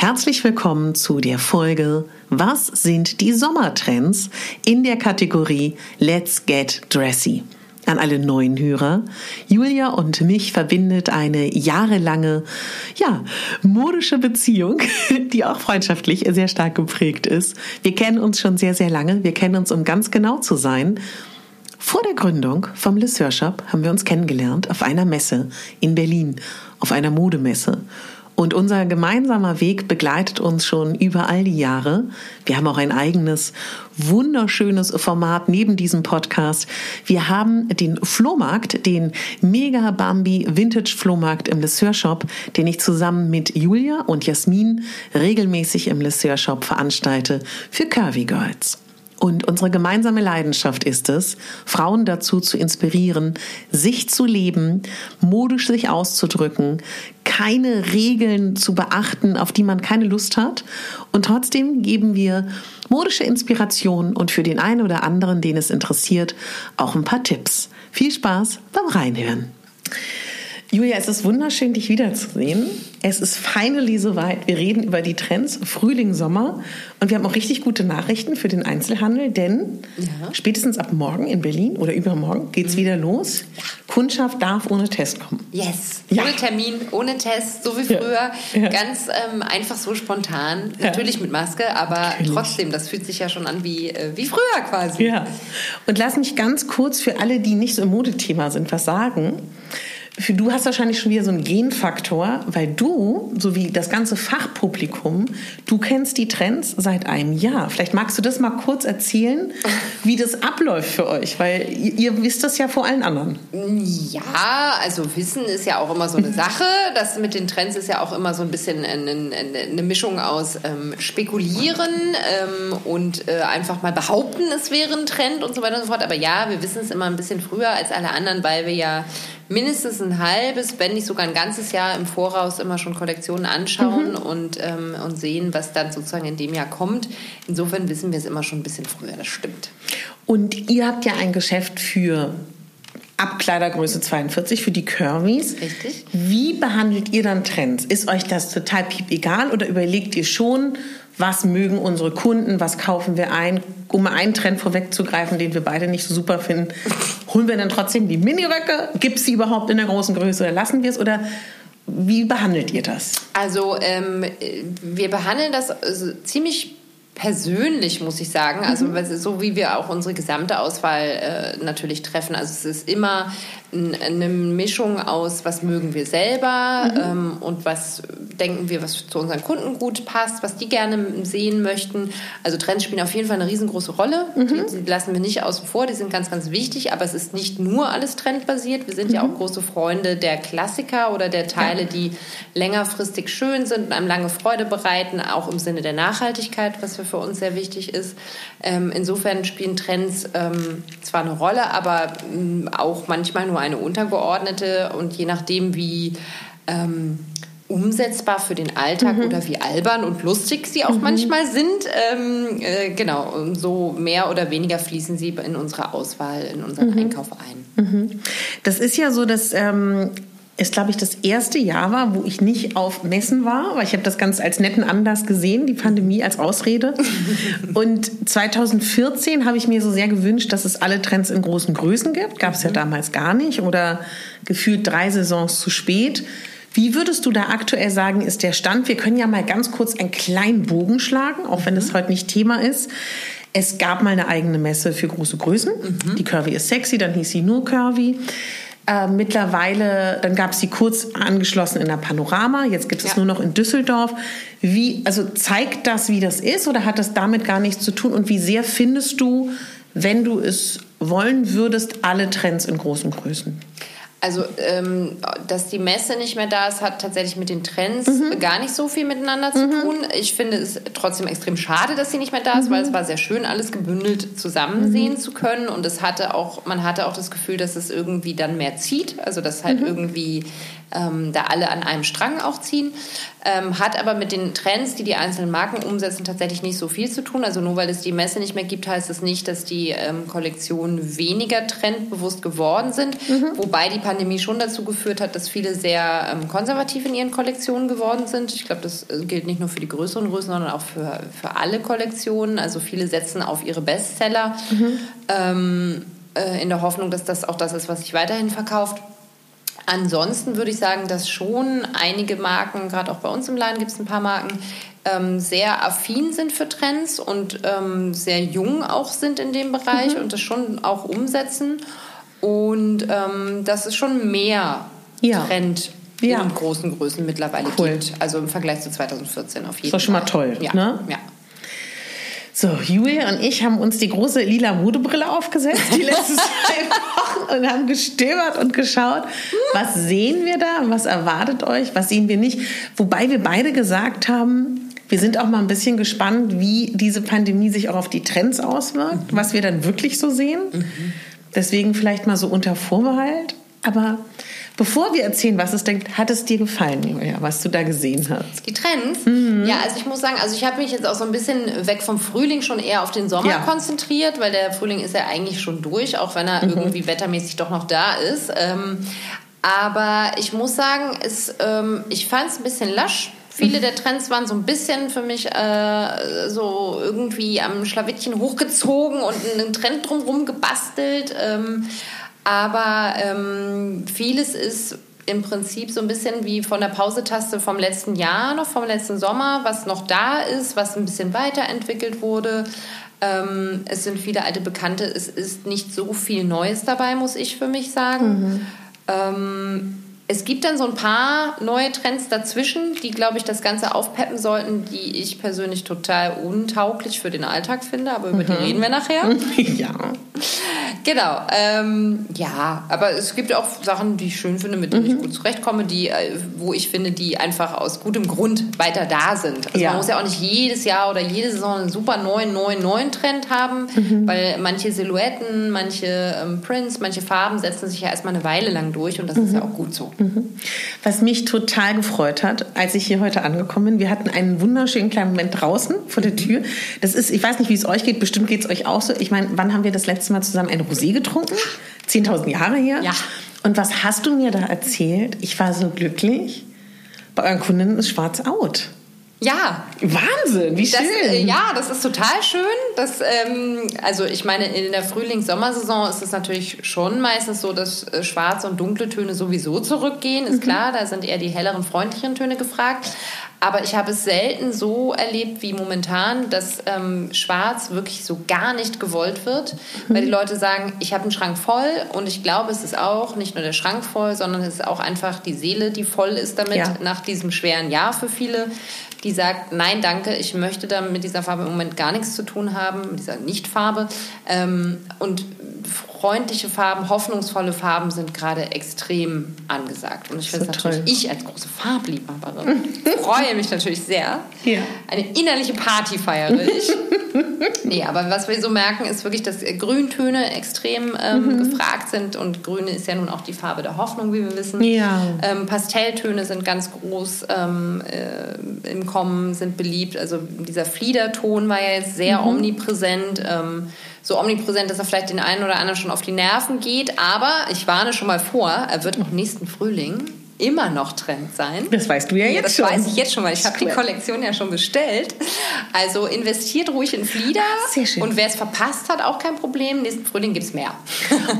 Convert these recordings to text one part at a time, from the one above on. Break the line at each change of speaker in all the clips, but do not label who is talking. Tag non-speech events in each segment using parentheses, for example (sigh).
Herzlich willkommen zu der Folge Was sind die Sommertrends in der Kategorie Let's Get Dressy. An alle neuen Hörer. Julia und mich verbindet eine jahrelange, ja, modische Beziehung, (laughs) die auch freundschaftlich sehr stark geprägt ist. Wir kennen uns schon sehr, sehr lange. Wir kennen uns, um ganz genau zu sein. Vor der Gründung vom Le Shop haben wir uns kennengelernt auf einer Messe in Berlin, auf einer Modemesse. Und unser gemeinsamer Weg begleitet uns schon über all die Jahre. Wir haben auch ein eigenes, wunderschönes Format neben diesem Podcast. Wir haben den Flohmarkt, den Mega Bambi Vintage Flohmarkt im Lesseur Shop, den ich zusammen mit Julia und Jasmin regelmäßig im Lesseur Shop veranstalte für Curvy Girls. Und unsere gemeinsame Leidenschaft ist es, Frauen dazu zu inspirieren, sich zu leben, modisch sich auszudrücken, keine Regeln zu beachten, auf die man keine Lust hat. Und trotzdem geben wir modische Inspiration und für den einen oder anderen, den es interessiert, auch ein paar Tipps. Viel Spaß beim Reinhören. Julia, es ist wunderschön, dich wiederzusehen. Es ist finally soweit. Wir reden über die Trends Frühling, Sommer. Und wir haben auch richtig gute Nachrichten für den Einzelhandel, denn ja. spätestens ab morgen in Berlin oder übermorgen geht es mhm. wieder los. Ja. Kundschaft darf ohne Test kommen.
Yes. Ja. Ohne Termin, ohne Test, so wie früher. Ganz ähm, einfach so spontan. Natürlich mit Maske, aber Natürlich. trotzdem, das fühlt sich ja schon an wie, äh, wie früher quasi.
Ja. Und lass mich ganz kurz für alle, die nicht so im Modethema sind, was sagen für du hast wahrscheinlich schon wieder so einen Genfaktor, weil du, so wie das ganze Fachpublikum, du kennst die Trends seit einem Jahr. Vielleicht magst du das mal kurz erzählen, wie das abläuft für euch, weil ihr, ihr wisst das ja vor allen anderen.
Ja, also Wissen ist ja auch immer so eine (laughs) Sache. Das mit den Trends ist ja auch immer so ein bisschen eine, eine Mischung aus ähm, Spekulieren ähm, und äh, einfach mal behaupten, es wäre ein Trend und so weiter und so fort. Aber ja, wir wissen es immer ein bisschen früher als alle anderen, weil wir ja mindestens ein halbes, wenn nicht sogar ein ganzes Jahr im Voraus immer schon Kollektionen anschauen mhm. und, ähm, und sehen, was dann sozusagen in dem Jahr kommt. Insofern wissen wir es immer schon ein bisschen früher, das stimmt.
Und ihr habt ja ein Geschäft für Abkleidergröße 42 für die Curvys.
Richtig.
Wie behandelt ihr dann Trends? Ist euch das total piep egal oder überlegt ihr schon, was mögen unsere Kunden, was kaufen wir ein, um einen Trend vorwegzugreifen, den wir beide nicht so super finden, holen wir dann trotzdem die Miniröcke? Gibt es sie überhaupt in der großen Größe oder lassen wir es? Oder wie behandelt ihr das?
Also ähm, wir behandeln das also ziemlich persönlich, muss ich sagen. Also mhm. so wie wir auch unsere gesamte Auswahl äh, natürlich treffen. Also es ist immer eine Mischung aus, was mögen wir selber mhm. ähm, und was denken wir, was zu unseren Kunden gut passt, was die gerne sehen möchten. Also Trends spielen auf jeden Fall eine riesengroße Rolle. Mhm. Die, die, lassen wir nicht außen vor, die sind ganz, ganz wichtig, aber es ist nicht nur alles trendbasiert. Wir sind mhm. ja auch große Freunde der Klassiker oder der Teile, ja. die längerfristig schön sind und einem lange Freude bereiten, auch im Sinne der Nachhaltigkeit, was für uns sehr wichtig ist. Ähm, insofern spielen Trends ähm, zwar eine Rolle, aber ähm, auch manchmal nur eine untergeordnete und je nachdem, wie ähm, umsetzbar für den Alltag mhm. oder wie albern und lustig sie auch mhm. manchmal sind. Ähm, äh, genau, so mehr oder weniger fließen sie in unsere Auswahl, in unseren mhm. Einkauf ein.
Mhm. Das ist ja so, dass ähm, es, glaube ich, das erste Jahr war, wo ich nicht auf Messen war, weil ich habe das ganz als netten Anlass gesehen, die Pandemie als Ausrede. (laughs) Und 2014 habe ich mir so sehr gewünscht, dass es alle Trends in großen Größen gibt. Gab es ja mhm. damals gar nicht oder gefühlt drei Saisons zu spät. Wie würdest du da aktuell sagen, ist der Stand? Wir können ja mal ganz kurz einen kleinen Bogen schlagen, auch wenn es mhm. heute nicht Thema ist. Es gab mal eine eigene Messe für große Größen. Mhm. Die Curvy ist sexy, dann hieß sie nur Curvy. Äh, mittlerweile, dann gab es sie kurz angeschlossen in der Panorama, jetzt gibt es ja. nur noch in Düsseldorf. Wie, also zeigt das, wie das ist oder hat das damit gar nichts zu tun? Und wie sehr findest du, wenn du es wollen würdest, alle Trends in großen Größen?
Also, ähm, dass die Messe nicht mehr da ist, hat tatsächlich mit den Trends mhm. gar nicht so viel miteinander zu mhm. tun. Ich finde es trotzdem extrem schade, dass sie nicht mehr da ist, mhm. weil es war sehr schön, alles gebündelt zusammen sehen mhm. zu können. Und es hatte auch, man hatte auch das Gefühl, dass es irgendwie dann mehr zieht. Also, dass halt mhm. irgendwie ähm, da alle an einem Strang auch ziehen. Ähm, hat aber mit den Trends, die die einzelnen Marken umsetzen, tatsächlich nicht so viel zu tun. Also nur weil es die Messe nicht mehr gibt, heißt es nicht, dass die ähm, Kollektionen weniger trendbewusst geworden sind. Mhm. Wobei die Pandemie schon dazu geführt hat, dass viele sehr ähm, konservativ in ihren Kollektionen geworden sind. Ich glaube, das äh, gilt nicht nur für die größeren Größen, sondern auch für, für alle Kollektionen. Also viele setzen auf ihre Bestseller mhm. ähm, äh, in der Hoffnung, dass das auch das ist, was sich weiterhin verkauft. Ansonsten würde ich sagen, dass schon einige Marken, gerade auch bei uns im Laden gibt es ein paar Marken, ähm, sehr affin sind für Trends und ähm, sehr jung auch sind in dem Bereich mhm. und das schon auch umsetzen. Und ähm, dass es schon mehr ja. Trend ja. in großen Größen mittlerweile cool. gibt. Also im Vergleich zu 2014 auf jeden Fall.
Das war schon mal toll.
Ja.
Ne?
ja.
So, Julia und ich haben uns die große lila Modebrille aufgesetzt die (laughs) letzten zwei Wochen und haben gestöbert und geschaut, was sehen wir da, was erwartet euch, was sehen wir nicht. Wobei wir beide gesagt haben, wir sind auch mal ein bisschen gespannt, wie diese Pandemie sich auch auf die Trends auswirkt, was wir dann wirklich so sehen. Mhm. Deswegen vielleicht mal so unter Vorbehalt. Aber Bevor wir erzählen, was es denkt, hat es dir gefallen, Julia, was du da gesehen hast?
Die Trends? Mhm. Ja, also ich muss sagen, also ich habe mich jetzt auch so ein bisschen weg vom Frühling schon eher auf den Sommer ja. konzentriert, weil der Frühling ist ja eigentlich schon durch, auch wenn er mhm. irgendwie wettermäßig doch noch da ist. Ähm, aber ich muss sagen, es, ähm, ich fand es ein bisschen lasch. Viele der Trends waren so ein bisschen für mich äh, so irgendwie am Schlawittchen hochgezogen und einen Trend drumherum gebastelt. Ähm, aber ähm, vieles ist im Prinzip so ein bisschen wie von der Pausetaste vom letzten Jahr noch, vom letzten Sommer, was noch da ist, was ein bisschen weiterentwickelt wurde. Ähm, es sind viele alte Bekannte. Es ist nicht so viel Neues dabei, muss ich für mich sagen. Mhm. Ähm, es gibt dann so ein paar neue Trends dazwischen, die, glaube ich, das Ganze aufpeppen sollten, die ich persönlich total untauglich für den Alltag finde, aber über mhm. die reden wir nachher. (laughs)
Ja.
Genau. Ähm, ja, aber es gibt auch Sachen, die ich schön finde, mit denen mhm. ich gut zurechtkomme, die, äh, wo ich finde, die einfach aus gutem Grund weiter da sind. Also ja. man muss ja auch nicht jedes Jahr oder jede Saison einen super neuen, neuen, neuen Trend haben, mhm. weil manche Silhouetten, manche ähm, Prints, manche Farben setzen sich ja erstmal eine Weile lang durch und das mhm. ist ja auch gut so.
Was mich total gefreut hat, als ich hier heute angekommen bin, wir hatten einen wunderschönen kleinen Moment draußen vor der Tür. Das ist, ich weiß nicht, wie es euch geht, bestimmt geht es euch auch so. Ich meine, wann haben wir das letzte Mal zusammen ein Rosé getrunken? 10.000 Jahre her?
Ja.
Und was hast du mir da erzählt? Ich war so glücklich. Bei euren Kundinnen ist schwarz out.
Ja.
Wahnsinn, wie schön.
Das, äh, ja, das ist total schön. Das, ähm, also ich meine, in der Frühlings-Sommersaison ist es natürlich schon meistens so, dass äh, schwarze und dunkle Töne sowieso zurückgehen. Ist mhm. klar, da sind eher die helleren, freundlicheren Töne gefragt. Aber ich habe es selten so erlebt wie momentan, dass ähm, Schwarz wirklich so gar nicht gewollt wird, mhm. weil die Leute sagen, ich habe einen Schrank voll und ich glaube, es ist auch nicht nur der Schrank voll, sondern es ist auch einfach die Seele, die voll ist damit ja. nach diesem schweren Jahr für viele die sagt, nein, danke, ich möchte da mit dieser Farbe im Moment gar nichts zu tun haben, mit dieser Nichtfarbe. Ähm, und freundliche Farben, hoffnungsvolle Farben sind gerade extrem angesagt. Und ich finde so es natürlich, ich als große Farbliebhaberin freue mich natürlich sehr. Ja. Eine innerliche Party feiere ich. (laughs) nee, aber was wir so merken, ist wirklich, dass Grüntöne extrem ähm, mhm. gefragt sind. Und Grün ist ja nun auch die Farbe der Hoffnung, wie wir wissen.
Ja.
Ähm, Pastelltöne sind ganz groß ähm, äh, im Kommen, sind beliebt. Also dieser Fliederton war ja jetzt sehr mhm. omnipräsent. So omnipräsent, dass er vielleicht den einen oder anderen schon auf die Nerven geht. Aber ich warne schon mal vor, er wird auch nächsten Frühling immer noch Trend sein.
Das weißt du ja, jetzt schon.
Das weiß ich jetzt schon, weil ich habe die Kollektion ja schon bestellt. Also investiert ruhig in Flieder.
Sehr schön.
Und wer es verpasst hat, auch kein Problem. Nächsten Frühling gibt es mehr.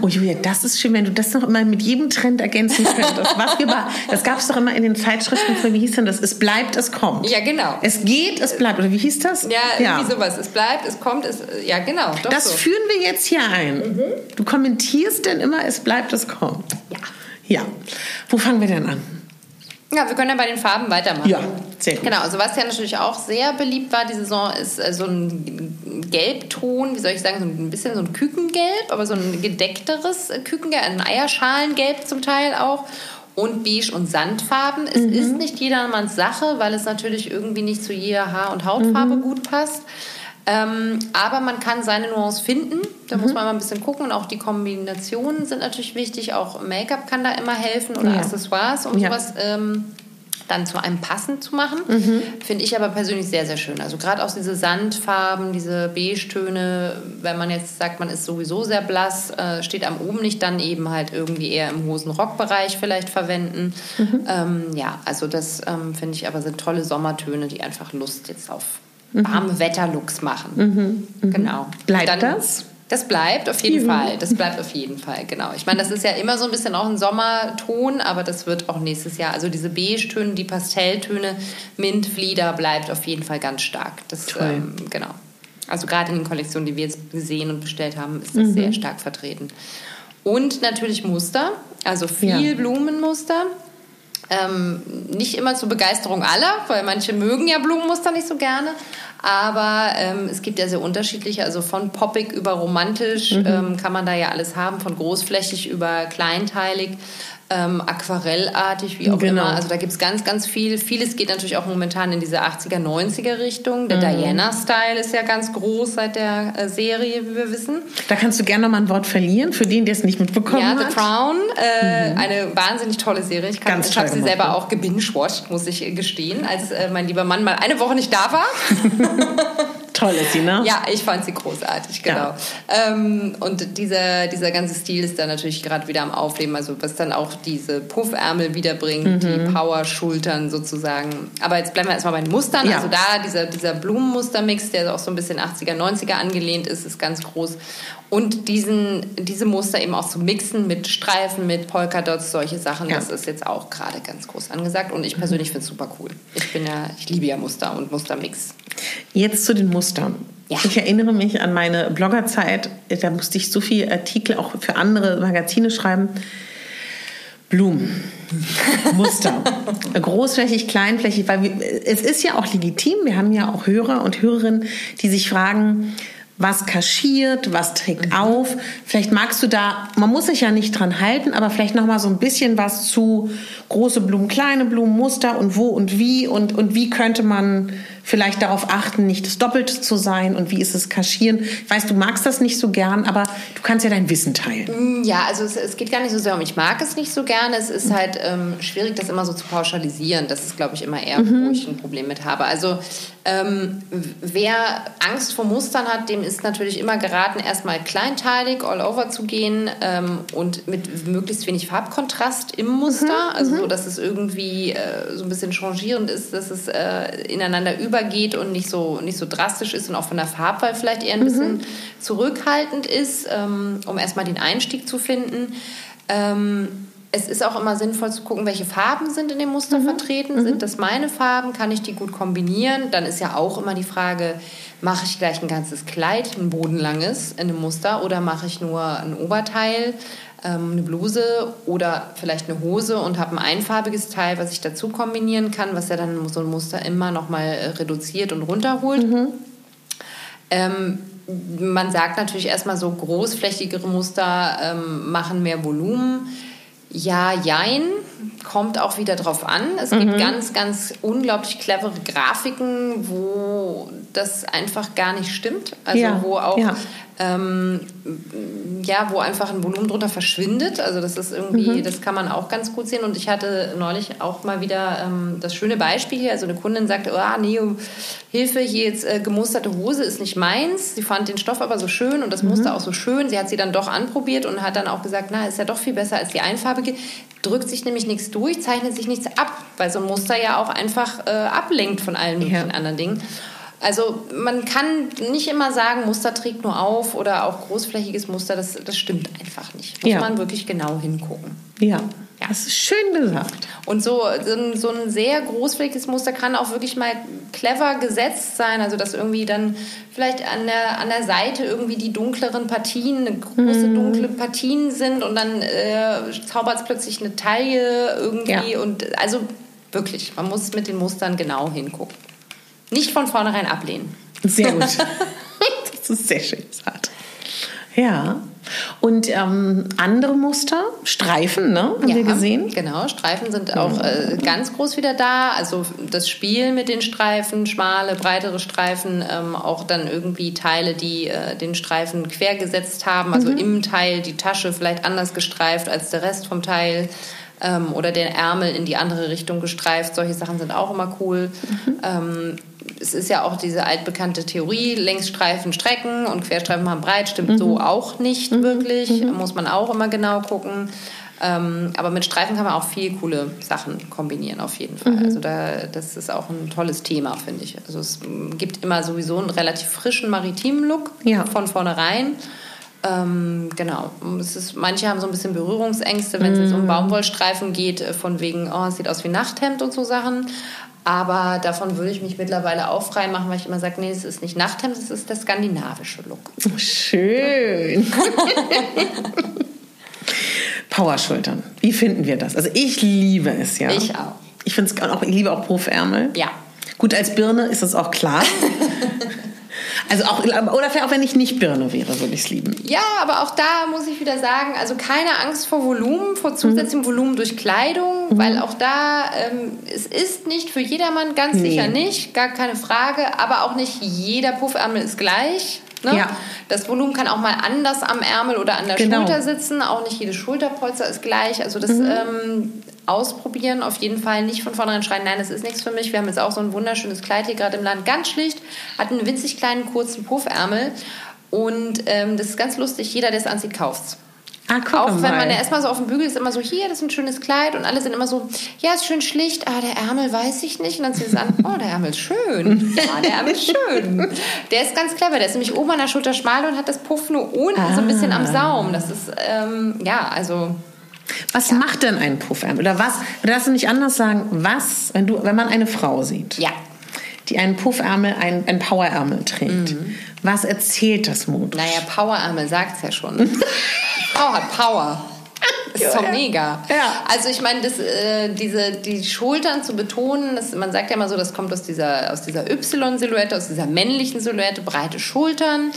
Oh Julia, das ist schön, wenn du das noch immer mit jedem Trend ergänzen könntest. (laughs) Was wir das gab es doch immer in den Zeitschriften für, wie hieß denn das? Es bleibt, es kommt.
Ja, genau.
Es geht, es bleibt. Oder wie hieß das?
Ja, irgendwie ja. sowas. Es bleibt, es kommt, es, ja genau.
das
so.
führen wir jetzt hier ein. Mhm. Du kommentierst denn immer, es bleibt, es kommt.
Ja.
Ja. Wo fangen wir denn an?
Ja, wir können ja bei den Farben weitermachen.
Ja, sehr gut.
Genau, also was ja natürlich auch sehr beliebt war die Saison, ist äh, so ein ein Gelbton, wie soll ich sagen, so ein bisschen so ein Kükengelb, aber so ein gedeckteres Kükengelb, ein Eierschalengelb zum Teil auch und Beige und Sandfarben. Es mhm. ist nicht jedermanns Sache, weil es natürlich irgendwie nicht zu jeder Haar- und Hautfarbe mhm. gut passt. Ähm, aber man kann seine Nuance finden. Da mhm. muss man mal ein bisschen gucken. Und auch die Kombinationen sind natürlich wichtig. Auch Make-up kann da immer helfen oder ja. Accessoires, um ja. sowas ähm, dann zu einem passend zu machen. Mhm. Finde ich aber persönlich sehr, sehr schön. Also gerade auch diese Sandfarben, diese Beige-Töne, wenn man jetzt sagt, man ist sowieso sehr blass, äh, steht am oben nicht, dann eben halt irgendwie eher im Hosen-Rock-Bereich vielleicht verwenden. Mhm. Ähm, ja, also das ähm, finde ich aber sind tolle Sommertöne, die einfach Lust jetzt auf mhm. warme Wetterlooks machen. Mhm.
Mhm. Genau. Bleibt dann, das?
Das bleibt auf jeden mhm. Fall. Das bleibt auf jeden Fall, genau. Ich meine, das ist ja immer so ein bisschen auch ein Sommerton, aber das wird auch nächstes Jahr. Also diese Beige-Töne, die Pastelltöne, Mint, Flieder bleibt auf jeden Fall ganz stark. Das, ähm, genau. Also gerade in den Kollektionen, die wir jetzt gesehen und bestellt haben, ist das mhm. sehr stark vertreten. Und natürlich Muster, also viel ja. Blumenmuster. Ähm, nicht immer zur Begeisterung aller, weil manche mögen ja Blumenmuster nicht so gerne. Aber ähm, es gibt ja sehr unterschiedliche, also von poppig über romantisch mhm. ähm, kann man da ja alles haben, von großflächig über kleinteilig ähm, aquarellartig, wie auch genau. immer. Also da gibt es ganz, ganz viel. Vieles geht natürlich auch momentan in diese 80er, 90er Richtung. Der mhm. Diana-Style ist ja ganz groß seit der äh, Serie, wie wir wissen.
Da kannst du gerne noch mal ein Wort verlieren, für den, der es nicht mitbekommen ja, hat.
Ja, The Crown. Äh, mhm. Eine wahnsinnig tolle Serie. Ich, ich habe sie selber auch gebingewatcht, muss ich gestehen, als äh, mein lieber Mann mal eine Woche nicht da war. (laughs)
Toll ist sie, ne?
Ja, ich fand sie großartig, genau. Ja. Ähm, und dieser, dieser ganze Stil ist dann natürlich gerade wieder am Aufleben, also was dann auch diese Puffärmel wiederbringt, mhm. die Power-Schultern sozusagen. Aber jetzt bleiben wir erstmal bei den Mustern. Ja. Also da dieser, dieser Blumenmustermix, der auch so ein bisschen 80er, 90er angelehnt ist, ist ganz groß. Und diesen, diese Muster eben auch zu mixen mit Streifen, mit Polkadots, solche Sachen, ja. das ist jetzt auch gerade ganz groß angesagt. Und ich persönlich finde es super cool. Ich bin ja, ich liebe ja Muster und Mustermix.
Jetzt zu den Mustern. Ja. Ich erinnere mich an meine Bloggerzeit, da musste ich so viele Artikel auch für andere Magazine schreiben. Blumen, (laughs) Muster, großflächig, kleinflächig, weil wir, es ist ja auch legitim, wir haben ja auch Hörer und Hörerinnen, die sich fragen, was kaschiert, was trägt mhm. auf. Vielleicht magst du da, man muss sich ja nicht dran halten, aber vielleicht noch mal so ein bisschen was zu große Blumen, kleine Blumen, Muster und wo und wie und, und wie könnte man vielleicht darauf achten, nicht das Doppelte zu sein und wie ist es kaschieren. Ich weiß, du magst das nicht so gern, aber du kannst ja dein Wissen teilen.
Mm, ja, also es, es geht gar nicht so sehr um, ich mag es nicht so gerne. Es ist halt ähm, schwierig, das immer so zu pauschalisieren. Das ist, glaube ich, immer eher, mhm. wo ich ein Problem mit habe. Also ähm, wer Angst vor Mustern hat, dem ist natürlich immer geraten, erstmal kleinteilig all over zu gehen ähm, und mit möglichst wenig Farbkontrast im Muster. Mhm. Also so, mhm. dass es irgendwie äh, so ein bisschen changierend ist, dass es äh, ineinander über übergeht und nicht so, nicht so drastisch ist und auch von der Farbwahl vielleicht eher ein bisschen mhm. zurückhaltend ist, ähm, um erstmal den Einstieg zu finden. Ähm, es ist auch immer sinnvoll zu gucken, welche Farben sind in dem Muster mhm. vertreten. Mhm. Sind das meine Farben? Kann ich die gut kombinieren? Dann ist ja auch immer die Frage, mache ich gleich ein ganzes Kleid, ein bodenlanges in einem Muster oder mache ich nur ein Oberteil? ähm, eine Bluse oder vielleicht eine Hose und habe ein einfarbiges Teil, was ich dazu kombinieren kann, was ja dann so ein Muster immer noch mal äh, reduziert und runterholt. Mhm. Ähm, man sagt natürlich erstmal so großflächigere Muster ähm, machen mehr Volumen. Ja, jein, kommt auch wieder drauf an. Es mhm. gibt ganz, ganz unglaublich clevere Grafiken, wo das einfach gar nicht stimmt. Also ja, wo auch ja ähm, ja, wo einfach ein Volumen drunter verschwindet. Also das ist irgendwie, mhm. das kann man auch ganz gut sehen. Und ich hatte neulich auch mal wieder ähm, das schöne Beispiel hier. Also eine Kundin sagte, oh, nee, Hilfe, hier jetzt äh, gemusterte Hose ist nicht meins. Sie fand den Stoff aber so schön und das mhm. Muster auch so schön. Sie hat sie dann doch anprobiert und hat dann auch gesagt, na, ist ja doch viel besser als die einfarbige. Drückt sich nämlich nichts durch, zeichnet sich nichts ab, weil so ein Muster ja auch einfach äh, ablenkt von allen möglichen ja. anderen Dingen. Also man kann nicht immer sagen, Muster trägt nur auf oder auch großflächiges Muster, das, das stimmt einfach nicht. Muss ja. man wirklich genau hingucken.
Ja. Ja. Das ist schön gesagt.
Und so, so ein sehr großflächiges Muster kann auch wirklich mal clever gesetzt sein. Also, dass irgendwie dann vielleicht an der, an der Seite irgendwie die dunkleren Partien, große mhm. dunkle Partien sind und dann äh, zaubert es plötzlich eine Taille irgendwie. Ja. Und also wirklich, man muss mit den Mustern genau hingucken. Nicht von vornherein ablehnen.
Sehr gut. (laughs) Das ist sehr schön gesagt. Ja. Und ähm, andere Muster, Streifen, ne? Haben
ja,
wir gesehen?
Genau, Streifen sind auch äh, ganz groß wieder da. Also das Spiel mit den Streifen, schmale, breitere Streifen, ähm, auch dann irgendwie Teile, die äh, den Streifen quer gesetzt haben. Also mhm. im Teil die Tasche vielleicht anders gestreift als der Rest vom Teil. Ähm, oder den Ärmel in die andere Richtung gestreift. Solche Sachen sind auch immer cool. Mhm. Es ist ja auch diese altbekannte Theorie, Längsstreifen strecken und Querstreifen machen breit, stimmt mhm. so auch nicht mhm. wirklich. Mhm. Muss man auch immer genau gucken. Ähm, aber mit Streifen kann man auch viel coole Sachen kombinieren, auf jeden Fall. Mhm. Also da, das ist auch ein tolles Thema, finde ich. Also es gibt immer sowieso einen relativ frischen maritimen Look ja. von vornherein. Ähm, genau. Ist, manche haben so ein bisschen Berührungsängste, wenn es jetzt um mhm. Baumwollstreifen geht, äh, von wegen, oh, es sieht aus wie Nachthemd und so Sachen. Aber davon würde ich mich mittlerweile auch frei machen, weil ich immer sage, nee, es ist nicht Nachthemd, es ist der skandinavische Look.
Schön. (laughs) Powerschultern. Wie finden wir das? Also ich liebe es, ja.
Ich auch.
Ich finde es auch, ich liebe auch Puffärmel.
Ja.
Gut, als Birne ist das auch klar. (laughs) Also auch, oder auch wenn ich nicht Birne wäre, würde ich es lieben.
Ja, aber auch da muss ich wieder sagen, also keine Angst vor Volumen, vor zusätzlichem mhm. Volumen durch Kleidung, mhm. weil auch da, ähm, es ist nicht für jedermann, ganz nee. sicher nicht, gar keine Frage, aber auch nicht jeder Puffärmel ist gleich. Ne? Ja. Das Volumen kann auch mal anders am Ärmel oder an der genau. Schulter sitzen. Auch nicht jedes Schulterpolster ist gleich. Also das mhm. ähm, ausprobieren, auf jeden Fall nicht von vornherein schreien, nein, das ist nichts für mich. Wir haben jetzt auch so ein wunderschönes Kleid hier gerade im Land, ganz schlicht, hat einen winzig kleinen kurzen Puffärmel und ähm, das ist ganz lustig. Jeder, der es anzieht, kauft es. Ah, guck auch wenn man ja erstmal so auf dem Bügel ist, immer so, hier, das ist ein schönes Kleid und alle sind immer so, ja, ist schön schlicht, ah, der Ärmel weiß ich nicht. Und dann zieht es an, oh, der Ärmel ist schön. (laughs) Ja, der Ärmel ist schön. Der ist ganz clever, der ist nämlich oben an der Schulter schmal und hat das Puff nur unten ah. so ein bisschen am ah. Saum. Das ist, ähm, ja, also
was ja. macht denn ein Puffärmel? Oder was, oder lass du nicht anders sagen, was, wenn, du, wenn man eine Frau sieht,
ja.
Die einen Puffärmel, einen, einen Powerärmel trägt, mhm. was erzählt das modisch?
Naja, Powerärmel sagt es ja schon. (laughs) Frau hat Power. ist doch mega. Ja. Also ich meine, das, äh, diese, die Schultern zu betonen, das, man sagt ja immer so, das kommt aus dieser, aus dieser Y-Silhouette, aus dieser männlichen Silhouette, breite Schultern,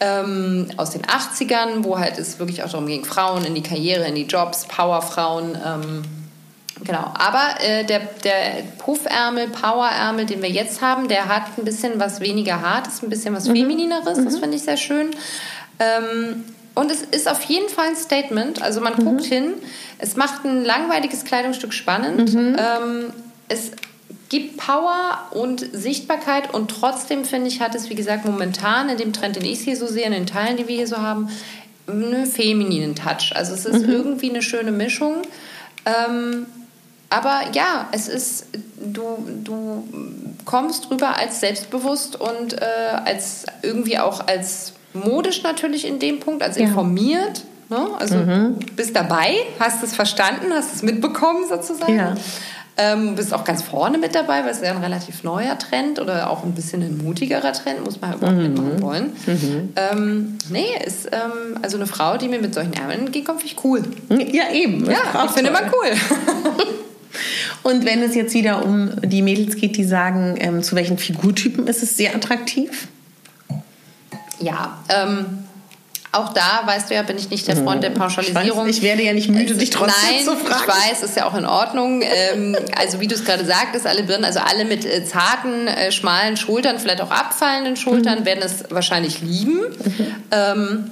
ähm, aus den 80ern, wo halt es wirklich auch darum ging, Frauen in die Karriere, in die Jobs, Powerfrauen. Ähm, genau. Aber äh, der, der Puffärmel, Powerärmel, den wir jetzt haben, der hat ein bisschen was weniger Hartes, ein bisschen was mhm. Feminineres. Mhm. Das finde ich sehr schön. Ähm, und es ist auf jeden Fall ein Statement. Also man mhm. guckt hin. Es macht ein langweiliges Kleidungsstück spannend. Mhm. Ähm, es gibt Power und Sichtbarkeit und trotzdem finde ich, hat es, wie gesagt, momentan in dem Trend, den ich hier so sehe, in den Teilen, die wir hier so haben, einen femininen Touch. Also es ist mhm. irgendwie eine schöne Mischung. Ähm, aber ja, es ist, du, du kommst rüber als selbstbewusst und äh, als irgendwie auch als modisch natürlich in dem Punkt, als ja. informiert. Ne? Also mhm. bist dabei, hast es verstanden, hast es mitbekommen sozusagen. Ja. Ähm, bist auch ganz vorne mit dabei, weil es ja ein relativ neuer Trend oder auch ein bisschen ein mutigerer Trend, muss man halt überhaupt mhm. mitmachen wollen. Mhm. Ähm, nee, ist ähm, also eine Frau, die mir mit solchen Ärmeln entgegenkommt, finde ich cool.
Ja, eben.
Ja, ich finde immer cool. (laughs)
Und wenn es jetzt wieder um die Mädels geht, die sagen, ähm, zu welchen Figurtypen ist es sehr attraktiv?
Ja, ähm, auch da, weißt du ja, bin ich nicht der Freund der mhm. Pauschalisierung.
Ich, werde ja nicht müde, dich trotzdem
Nein,
zu fragen.
ich weiß, ist ja auch in Ordnung. ähm, also wie du es gerade sagtest, alle Birnen, also alle mit äh, zarten, äh, schmalen Schultern, vielleicht auch abfallenden Schultern, mhm. werden es wahrscheinlich lieben. Mhm.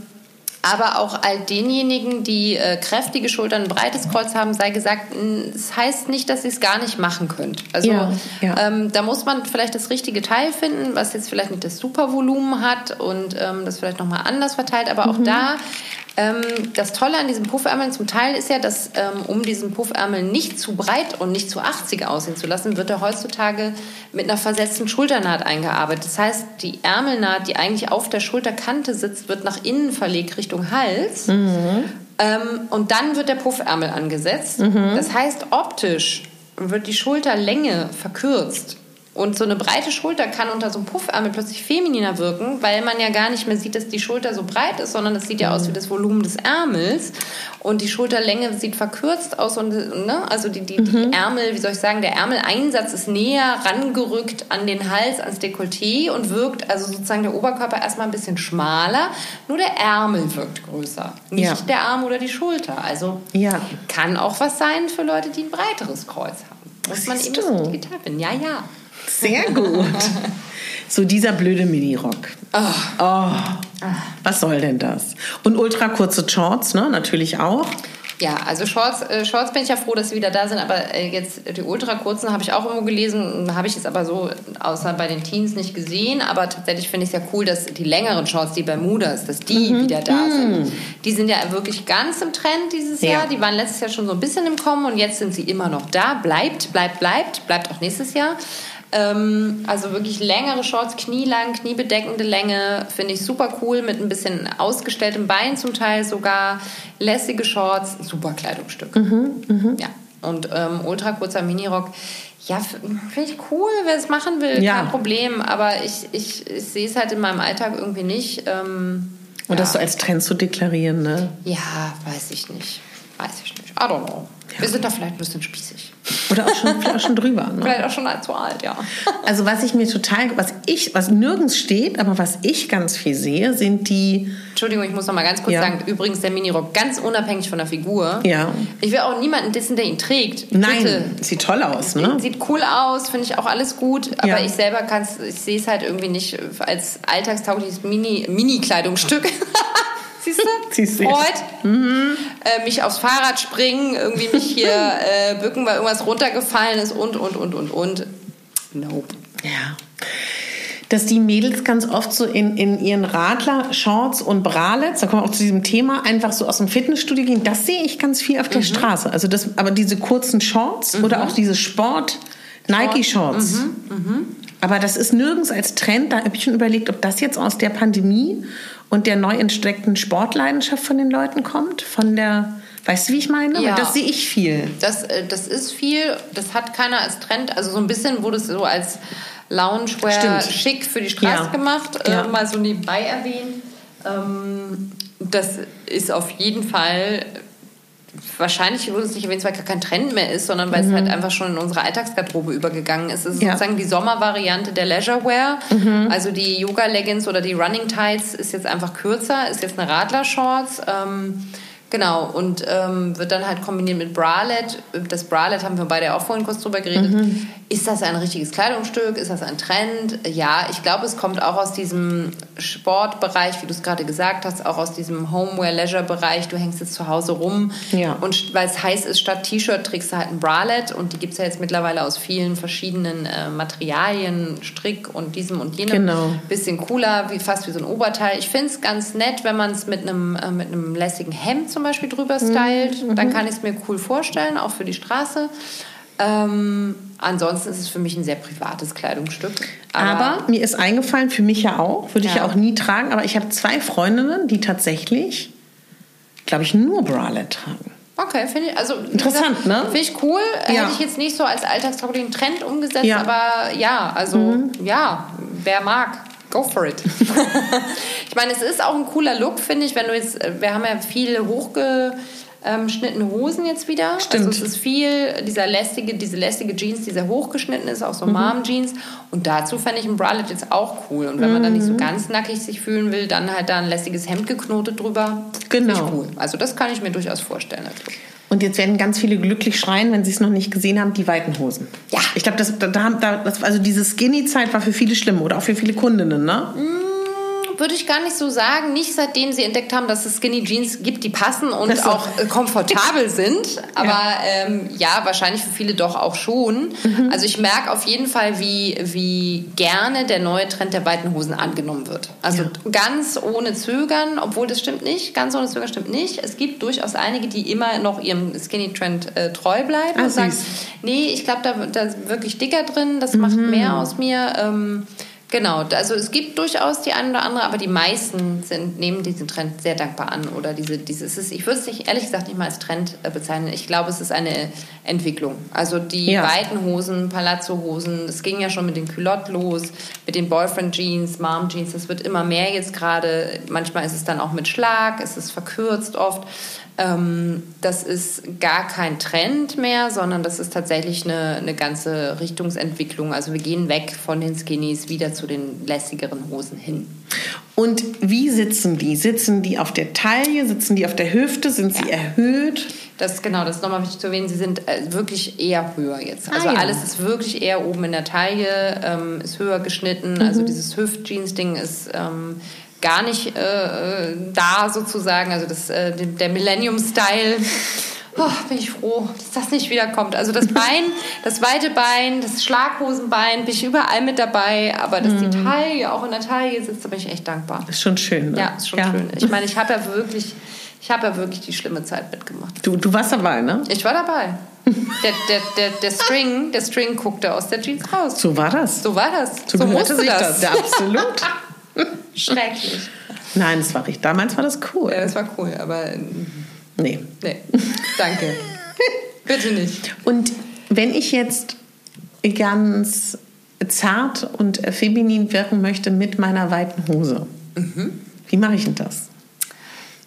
Aber auch all denjenigen, die äh, kräftige Schultern, ein breites Kreuz haben, sei gesagt, es das heißt nicht, dass ihr es gar nicht machen könnt. Also ja, ja. Ähm, da muss man vielleicht das richtige Teil finden, was jetzt vielleicht nicht das Supervolumen hat und ähm, das vielleicht nochmal anders verteilt. Aber auch mhm. da das Tolle an diesen Puffärmeln zum Teil ist ja, dass ähm, um diesen Puffärmel nicht zu breit und nicht zu 80 aussehen zu lassen, wird er heutzutage mit einer versetzten Schulternaht eingearbeitet. Das heißt, die Ärmelnaht, die eigentlich auf der Schulterkante sitzt, wird nach innen verlegt Richtung Hals. Mhm. Ähm, und dann wird der Puffärmel angesetzt. Mhm. Das heißt, optisch wird die Schulterlänge verkürzt. Und so eine breite Schulter kann unter so einem Puffärmel plötzlich femininer wirken, weil man ja gar nicht mehr sieht, dass die Schulter so breit ist, sondern es sieht ja aus wie das Volumen des Ärmels. Und die Schulterlänge sieht verkürzt aus und ne? also die, die, die Ärmel, wie soll ich sagen, der Ärmeleinsatz ist näher rangerückt an den Hals, ans Dekolleté und wirkt also sozusagen der Oberkörper erstmal ein bisschen schmaler, nur der Ärmel wirkt größer, nicht
Ja.
der Arm oder die Schulter. Also
Ja.
kann auch was sein für Leute, die ein breiteres Kreuz haben. Muss man eben das digital finden. Ja, ja.
Sehr gut. So dieser blöde Minirock. Oh. Was soll denn das? Und ultra kurze Shorts, ne? Natürlich auch.
Ja, also Shorts, äh, Shorts bin ich ja froh, dass sie wieder da sind, aber äh, jetzt die ultra kurzen habe ich auch irgendwo gelesen, habe ich jetzt aber so außer bei den Teens nicht gesehen, aber tatsächlich finde ich es ja cool, dass die längeren Shorts, die Bermudas, dass die wieder da sind. Die sind ja wirklich ganz im Trend dieses
Ja.
Jahr, die waren letztes Jahr schon so ein bisschen im Kommen und jetzt sind sie immer noch da, bleibt, bleibt, bleibt, bleibt auch nächstes Jahr. Ähm, also wirklich längere Shorts, knielang, kniebedeckende Länge, finde ich super cool, mit ein bisschen ausgestelltem Bein zum Teil sogar, lässige Shorts, super Kleidungsstück. Ja, und ähm, ultra kurzer Minirock. Ja, finde ich cool, wer es machen will,
Ja.
kein Problem. Aber ich, ich, ich sehe es halt in meinem Alltag irgendwie nicht. Ähm,
Und
ja.
das so als Trend zu deklarieren, ne?
ja, weiß ich nicht. Weiß ich nicht. I don't know. Wir sind da vielleicht ein bisschen spießig.
Oder auch schon, auch schon drüber. Ne?
Vielleicht auch schon zu alt, ja. (laughs)
Also was ich mir total, was ich, was nirgends steht, aber was ich ganz viel sehe, sind die,
Entschuldigung, ich muss noch mal ganz kurz
Ja.
sagen, übrigens der Minirock ganz unabhängig von der Figur.
Ja.
Ich will auch niemanden dissen, der ihn trägt.
nein,
Bitte.
sieht toll aus, ne?
Sieht cool aus, finde ich auch alles gut, aber
Ja.
ich selber kann ich sehe es halt irgendwie nicht als alltagstaugliches Mini Mini-Kleidungsstück. (laughs) (laughs) Siehst du?
Siehst du.
Freud. Äh, mich aufs Fahrrad springen, irgendwie mich hier (laughs) äh, bücken, weil irgendwas runtergefallen ist und und und und und. Nope.
Ja. Dass die Mädels ganz oft so in, in ihren Radler, Shorts und Bralets, da kommen wir auch zu diesem Thema, einfach so aus dem Fitnessstudio gehen, das sehe ich ganz viel auf der Straße. Also das, aber diese kurzen Shorts oder auch diese Sport, Nike-Shorts. Aber das ist nirgends als Trend. Da habe ich schon überlegt, ob das jetzt aus der Pandemie und der neu entsteckten Sportleidenschaft von den Leuten kommt. Von der, weißt du, wie ich meine?
Ja.
Das sehe ich viel.
Das, äh, das ist viel, das hat keiner als Trend, also so ein bisschen wurde es so als Loungewear
Stimmt.
schick für die Straße
Ja.
gemacht,
Ja.
äh, mal so nebenbei erwähnt. Ähm, das ist auf jeden Fall, wahrscheinlich wurde es nicht erwähnt, weil gar kein Trend mehr ist, sondern weil es halt einfach schon in unsere Alltagsgarderobe übergegangen ist. Es ist
Mhm. Ja.
sozusagen die Sommervariante der Leisurewear.
Mhm.
Also die Yoga-Leggings oder die Running Tights ist jetzt einfach kürzer, ist jetzt eine Radler-Shorts. Ähm, Genau, und ähm, wird dann halt kombiniert mit Bralette. Das Bralette haben wir beide auch vorhin kurz drüber geredet.
Mhm.
Ist das ein richtiges Kleidungsstück? Ist das ein Trend? Ja, ich glaube, es kommt auch aus diesem Sportbereich, wie du es gerade gesagt hast, auch aus diesem Homeware-Leisure-Bereich. Du hängst jetzt zu Hause rum
Ja.
und weil es heiß ist, statt T-Shirt trägst du halt ein Bralette und die gibt es ja jetzt mittlerweile aus vielen verschiedenen äh, Materialien, Strick und diesem und jenem.
Genau.
Bisschen cooler, wie, fast wie so ein Oberteil. Ich finde es ganz nett, wenn man es mit einem äh, mit einem lässigen Hemd zum Beispiel drüber stylt. Dann kann ich es mir cool vorstellen, auch für die Straße. Ähm, ansonsten ist es für mich ein sehr privates Kleidungsstück.
Aber, mir ist eingefallen, für mich ja auch, würde ich ja
Ja.
auch nie tragen, aber ich habe zwei Freundinnen, die tatsächlich, glaube ich, nur Bralette tragen.
Okay, finde ich, also
Interessant, ne?
Finde ich cool.
Ja.
Hätte ich jetzt nicht so als alltagstauglichen Trend umgesetzt,
Ja.
aber ja, also ja, wer mag, go for it. (laughs) ich meine, es ist auch ein cooler Look, finde ich, wenn du jetzt, äh, wir haben ja viele hochgeschnittene Hosen jetzt wieder.
Stimmt.
Also es ist viel, dieser lästige, diese lästige Jeans, die sehr hochgeschnitten ist, auch so
Mhm.
Mom-Jeans. Und dazu fände ich ein Bralette jetzt auch cool. Und wenn man dann nicht
Mhm.
so ganz nackig sich fühlen will, dann halt da ein lässiges Hemd geknotet drüber.
Genau.
Cool. Also das kann ich mir durchaus vorstellen. Look.
Und jetzt werden ganz viele glücklich schreien, wenn sie es noch nicht gesehen haben, die weiten Hosen.
Ja.
Ich glaube, das, da, da, da- das, also diese Skinny-Zeit war für viele schlimm oder auch für viele Kundinnen, ne?
Würde ich gar nicht so sagen. Nicht seitdem sie entdeckt haben, dass es Skinny Jeans gibt, die passen und
Ach so.
auch äh, komfortabel (laughs) sind. Aber ja. Ähm, ja, wahrscheinlich für viele doch auch schon.
Mhm.
Also ich merke auf jeden Fall, wie, wie gerne der neue Trend der weiten Hosen angenommen wird. Also ganz ohne Zögern, obwohl das stimmt nicht. Ganz ohne Zögern stimmt nicht. Es gibt durchaus einige, die immer noch ihrem Skinny-Trend äh, treu bleiben
Ah,
und sagen,
süß.
nee, ich glaube, da, da ist wirklich dicker drin, das macht
Mhm.
mehr aus mir. Ähm, Genau, also es gibt durchaus die eine oder andere, aber die meisten sind, nehmen diesen Trend sehr dankbar an. Oder diese, dieses ist, ich würde es nicht, ehrlich gesagt nicht mal als Trend äh, bezeichnen. Ich glaube, es ist eine Entwicklung. Also die ja. weiten Hosen, Palazzo-Hosen, es ging ja schon mit den Culottes los, mit den Boyfriend-Jeans, Mom-Jeans, das wird immer mehr jetzt gerade. Manchmal ist es dann auch mit Schlag, es ist verkürzt oft. Ähm, das ist gar kein Trend mehr, sondern das ist tatsächlich eine, eine ganze Richtungsentwicklung. Also wir gehen weg von den Skinnies wieder zu den lässigeren Hosen hin.
Und wie sitzen die? Sitzen die auf der Taille? Sitzen die auf der Hüfte? Sind sie erhöht?
Das genau, das ist nochmal wichtig zu erwähnen. Sie sind äh, wirklich eher höher jetzt. Also ah, ja. alles ist wirklich eher oben in der Taille, ähm, ist höher geschnitten. Also mhm. Also dieses Hüft-Jeans-Ding ist ähm, gar nicht äh, äh, da sozusagen. Also das, äh, der Millennium-Style. Oh, bin ich froh, dass das nicht wiederkommt. Also das Bein, (laughs) das weite Bein, das Schlaghosenbein, bin ich überall mit dabei. Aber dass mhm. die Taille auch in der Taille sitzt, da bin ich echt dankbar.
Ist schon schön. Ne?
Ja, ist schon ja. schön. Ich meine, ich habe ja (laughs) wirklich, ich habe ja wirklich die schlimme Zeit mitgemacht.
Du, du warst dabei, ne?
Ich war dabei. (laughs) Der, der, der, der, String, der String guckte aus der Jeans raus.
So war das.
So war das.
So, so musste das. das. Ja, absolut. (laughs)
Schrecklich.
Nein, das war richtig. Damals war das cool.
Ja, das war cool, aber.
Nee.
Nee. Danke. (laughs) Bitte nicht.
Und wenn ich jetzt ganz zart und feminin wirken möchte mit meiner weiten Hose, mhm. wie mache ich denn das?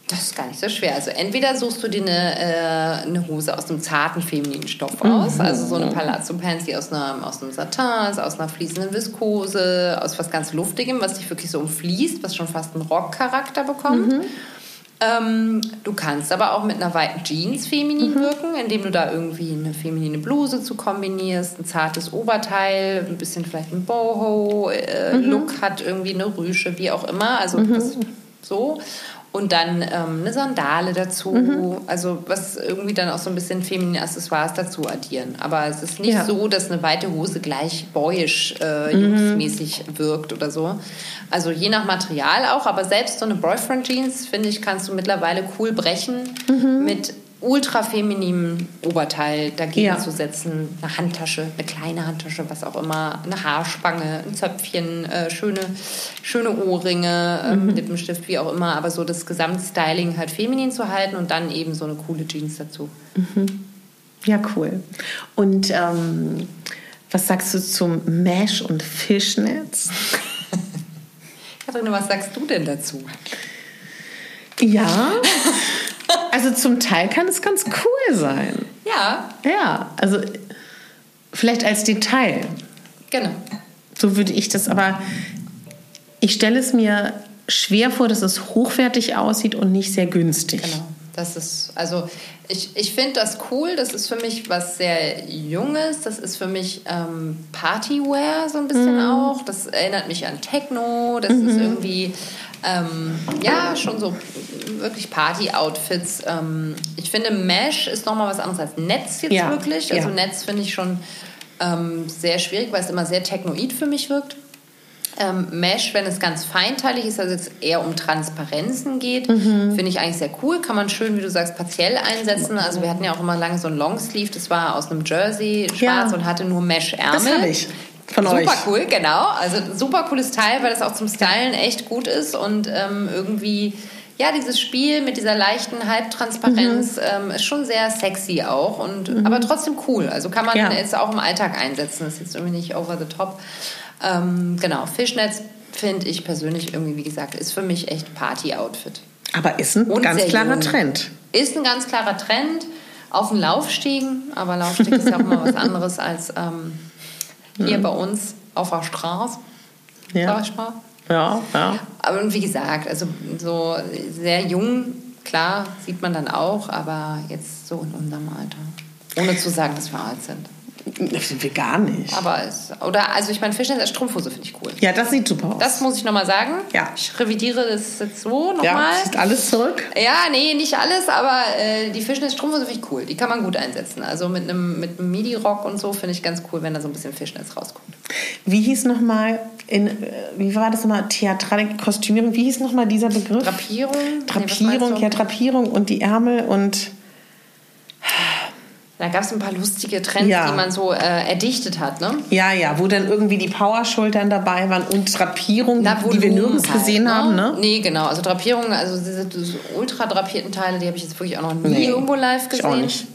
Das ist gar nicht so schwer. Also entweder suchst du dir eine, äh, eine Hose aus einem zarten femininen Stoff aus, mhm. also so eine Palazzo Pansy aus, einer, aus einem Satin, aus einer fließenden Viskose, aus was ganz Luftigem, was dich wirklich so umfließt, was schon fast einen Rockcharakter bekommt. Mhm. Ähm, du kannst aber auch mit einer weiten Jeans feminin mhm. wirken, indem du da irgendwie eine feminine Bluse zu kombinierst, ein zartes Oberteil, ein bisschen vielleicht ein Boho-Look äh, mhm. hat, irgendwie eine Rüsche, wie auch immer. Also mhm. das, so und dann ähm, eine Sandale dazu. Mhm. Also was irgendwie dann auch so ein bisschen feminine Accessoires dazu addieren. Aber es ist nicht ja. so, dass eine weite Hose gleich boyish, äh, mhm. wirkt oder so. Also je nach Material auch, aber selbst so eine Boyfriend Jeans, finde ich, kannst du mittlerweile cool brechen mhm. mit ultra femininem Oberteil dagegen ja. zu setzen. Eine Handtasche, eine kleine Handtasche, was auch immer, eine Haarspange, ein Zöpfchen, äh, schöne, schöne Ohrringe, ähm, mhm. Lippenstift, wie auch immer. Aber so das Gesamtstyling halt feminin zu halten und dann eben so eine coole Jeans dazu.
Mhm. Ja, cool. Und ähm, was sagst du zum Mesh und Fischnetz? (laughs)
Katharina, was sagst du denn dazu?
Ja. (laughs) Also zum Teil kann es ganz cool sein.
Ja.
Ja, also vielleicht als Detail.
Genau.
So würde ich das, aber ich stelle es mir schwer vor, dass es hochwertig aussieht und nicht sehr günstig.
Genau. Das ist, also ich, ich finde das cool. Das ist für mich was sehr Junges. Das ist für mich ähm, Partywear so ein bisschen mhm. auch. Das erinnert mich an Techno. Das mhm. ist irgendwie ähm, ja, schon so wirklich Party-Outfits. Ähm, ich finde, Mesh ist nochmal was anderes als Netz jetzt ja. wirklich. Also ja. Netz finde ich schon ähm, sehr schwierig, weil es immer sehr technoid für mich wirkt. Ähm, Mesh, wenn es ganz feinteilig ist, also jetzt eher um Transparenzen geht, mhm. finde ich eigentlich sehr cool. Kann man schön, wie du sagst, partiell einsetzen. Also wir hatten ja auch immer lange so ein Longsleeve, das war aus einem Jersey schwarz ja. und hatte nur Mesh-Ärmel. Das
habe ich. Von
super
euch.
cool, genau. Also super cooles Teil, weil das auch zum Stylen echt gut ist und ähm, irgendwie ja, dieses Spiel mit dieser leichten Halbtransparenz mhm. ähm, ist schon sehr sexy auch und mhm. aber trotzdem cool. Also kann man ja. jetzt auch im Alltag einsetzen. Das ist jetzt irgendwie nicht over the top. Ähm, genau, Fischnetz finde ich persönlich irgendwie, wie gesagt, ist für mich echt Party-Outfit.
Aber ist ein und ganz klarer jung. Trend.
Ist ein ganz klarer Trend. Auf den Laufstiegen, aber Laufstieg ist ja auch immer was anderes als ähm, hier bei uns auf der Straße.
Ja.
Sag ich mal.
Ja, ja.
Aber wie gesagt, also so sehr jung, klar, sieht man dann auch, aber jetzt so in unserem Alter. Ohne zu sagen, dass wir alt sind.
Das sind wir gar nicht.
Aber es, oder, also ich meine, Fischnetz als Strumpfhose finde ich cool.
Ja, das sieht super aus.
Das muss ich nochmal sagen.
Ja.
Ich revidiere das jetzt so nochmal.
Ja, ist alles zurück?
Ja, nee, nicht alles, aber äh, die Fischnetz-Strumpfhose finde ich cool. Die kann man gut einsetzen. Also mit einem, mit einem Midi-Rock und so finde ich ganz cool, wenn da so ein bisschen Fischnetz rauskommt.
Wie hieß nochmal, in, äh, wie war das nochmal, Theatralik, Kostümierung, wie hieß nochmal dieser Begriff?
Drapierung.
Drapierung, nee, ja, Drapierung und die Ärmel und
Da gab es ein paar lustige Trends,
Ja.
die man so äh, erdichtet hat, ne?
Ja, ja, wo dann irgendwie die Powerschultern dabei waren und Drapierung,
Na,
die, wir nirgends
halt,
gesehen haben, ne?
Nee, genau. Also Drapierungen, also diese, diese ultra drapierten Teile, die habe ich jetzt wirklich auch noch nie
Nee,
irgendwo live
ich
gesehen.
auch nicht.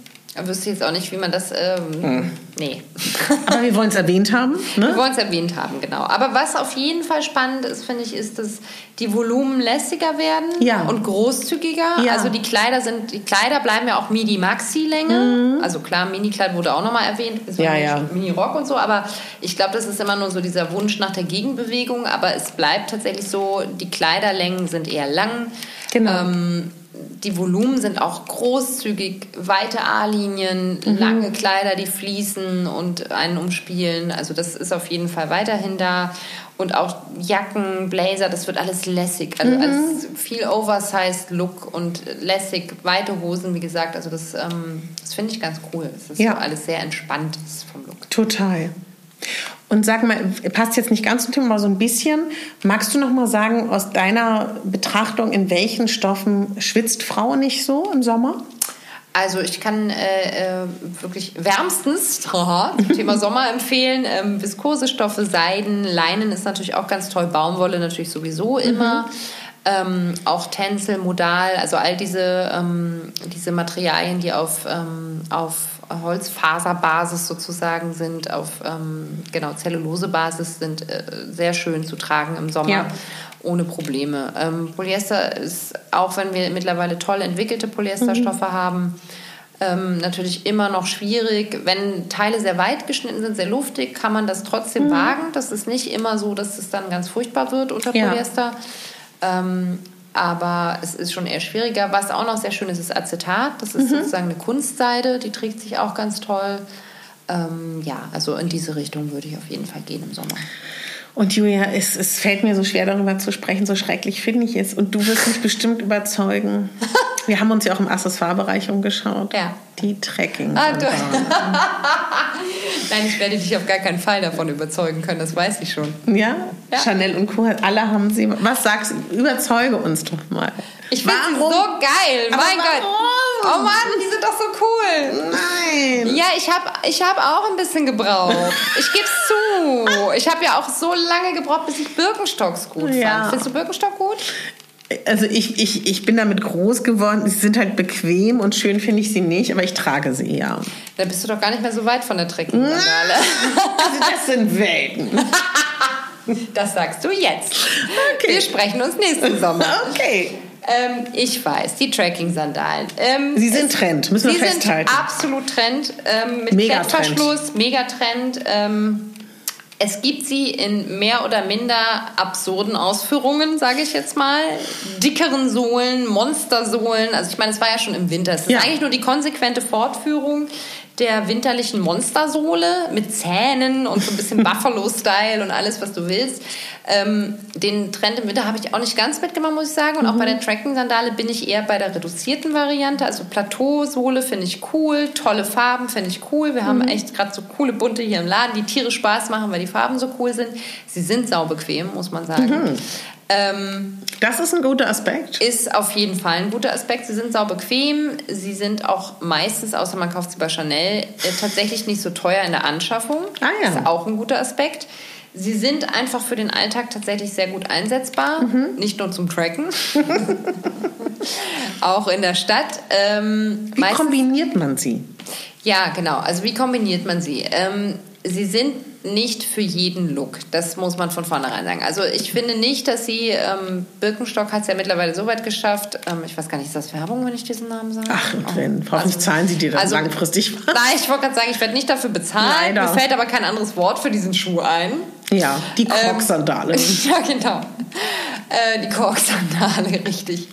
Wüsste ich jetzt auch nicht, wie man das. Ähm, Nee. (laughs)
Aber wir wollen es erwähnt haben,
Wir
ne?
wollen es erwähnt haben, genau. Aber was auf jeden Fall spannend ist, finde ich, ist, dass die Volumen lässiger werden
Ja.
und großzügiger.
Ja.
Also die Kleider sind, die Kleider bleiben ja auch Midi-Maxi-Länge. Also klar, Mini-Kleid wurde auch nochmal erwähnt,
Mhm. Ja,
Mini-
ja.
Mini-Rock und so, aber ich glaube, das ist immer nur so dieser Wunsch nach der Gegenbewegung, aber es bleibt tatsächlich so, die Kleiderlängen sind eher lang.
Genau.
Ähm, die Volumen sind auch großzügig, weite A-Linien,
Mhm.
lange Kleider, die fließen und einen umspielen. Also das ist auf jeden Fall weiterhin da. Und auch Jacken, Blazer, das wird alles lässig. Also
Mhm.
alles viel oversized Look und lässig, weite Hosen, wie gesagt. Also das, ähm, das finde ich ganz cool. Es ist
Ja.
alles sehr entspannt vom Look.
Total. Und sag mal, passt jetzt nicht ganz zum Thema, aber so ein bisschen. Magst du noch mal sagen, aus deiner Betrachtung, in welchen Stoffen schwitzt Frau nicht so im Sommer?
Also ich kann äh, äh, wirklich wärmstens zum Thema Sommer empfehlen. Ähm, Viskosestoffe, Seiden, Leinen ist natürlich auch ganz toll. Baumwolle natürlich sowieso immer. Ähm, auch Tencel, Modal, also all diese, ähm, diese Materialien, die auf, ähm, auf Holzfaserbasis sozusagen sind, auf ähm, genau Zellulosebasis sind äh, sehr schön zu tragen im Sommer
Ja.
ohne Probleme. Ähm, Polyester ist, auch wenn wir mittlerweile toll entwickelte Polyesterstoffe haben, ähm, natürlich immer noch schwierig. Wenn Teile sehr weit geschnitten sind, sehr luftig, kann man das trotzdem wagen. Das ist nicht immer so, dass es dann ganz furchtbar wird unter
Ja.
Polyester. Ähm, aber es ist schon eher schwieriger. Was auch noch sehr schön ist, ist Acetat. Das ist sozusagen eine Kunstseide, die trägt sich auch ganz toll. Ähm, ja, also in diese Richtung würde ich auf jeden Fall gehen im Sommer.
Und Julia, es, es fällt mir so schwer, darüber zu sprechen, so schrecklich finde ich es. Und du wirst mich bestimmt überzeugen. (laughs) Wir haben uns ja auch im Accessoirebereich umgeschaut.
Ja.
Die trekking
Ah, du- (laughs) Nein, ich werde dich auf gar keinen Fall davon überzeugen können, das weiß ich schon.
Ja?
Ja.
Chanel und Co. alle haben sie. Was sagst du? Überzeuge uns doch mal.
Ich finde sie so geil,
Aber
mein Gott.
warum?
Oh Mann, die sind doch so cool.
Nein.
Ja, ich habe ich hab auch ein bisschen gebraucht. Ich gebe zu. Ich habe ja auch so lange gebraucht, bis ich Birkenstocks gut
Ja.
fand. Findest du Birkenstock gut?
Also ich, ich, ich bin damit groß geworden. Sie sind halt bequem und schön finde ich sie nicht, aber ich trage sie ja.
Da bist du doch gar nicht mehr so weit von der Trekking-Sandale.
Also das sind Welten. (laughs)
Das sagst du jetzt.
Okay.
Wir sprechen uns nächsten Sommer. (laughs)
Okay.
Ähm, ich weiß, die Trekking-Sandalen. Ähm,
Sie sind Trend, müssen wir
Sie sind
festhalten.
absolut Trend. Ähm, mit
Megatrend.
Klettverschluss, Megatrend. Ähm, es gibt sie in mehr oder minder absurden Ausführungen, sage ich jetzt mal. Dickeren Sohlen, Monstersohlen. Also ich meine, es war ja schon im Winter. Es ist
Ja.
eigentlich nur die konsequente Fortführung der winterlichen Monstersohle mit Zähnen und so ein bisschen (laughs) Buffalo-Style und alles, was du willst. Ähm, den Trend im Winter habe ich auch nicht ganz mitgemacht, muss ich sagen. Und auch bei der Trekking-Sandale bin ich eher bei der reduzierten Variante. Also Plateausohle finde ich cool, tolle Farben finde ich cool. Wir haben echt gerade so coole bunte hier im Laden, die Tiere Spaß machen, weil die Farben so cool sind. Sie sind saubequem, muss man sagen. Ähm,
Das ist ein guter Aspekt.
ist auf jeden Fall ein guter Aspekt. Sie sind saubequem. Sie sind auch meistens, außer man kauft sie bei Chanel, äh, tatsächlich nicht so teuer in der Anschaffung.
Ah ja.
Ist auch ein guter Aspekt. Sie sind einfach für den Alltag tatsächlich sehr gut einsetzbar.
Mhm.
Nicht nur zum Tracken. (laughs) auch in der Stadt. Ähm,
Wie kombiniert man sie?
ja, genau. Also wie kombiniert man sie? Ähm, sie sind nicht für jeden Look. Das muss man von vornherein sagen. Also ich finde nicht, dass sie, ähm, Birkenstock hat es ja mittlerweile so weit geschafft, ähm, ich weiß gar nicht, ist das Werbung, wenn ich diesen Namen sage?
Ach,
Oh.
wenn, hoffentlich zahlen sie dir dann
also-
langfristig was. (laughs)
Nein, ich wollte gerade sagen, ich werde nicht dafür bezahlt.
Leider.
Mir fällt aber kein anderes Wort für diesen Schuh ein.
Ja, die Crocs-Sandale. (laughs)
Ja, genau. Äh, die Kork-Sandale, (laughs) richtig.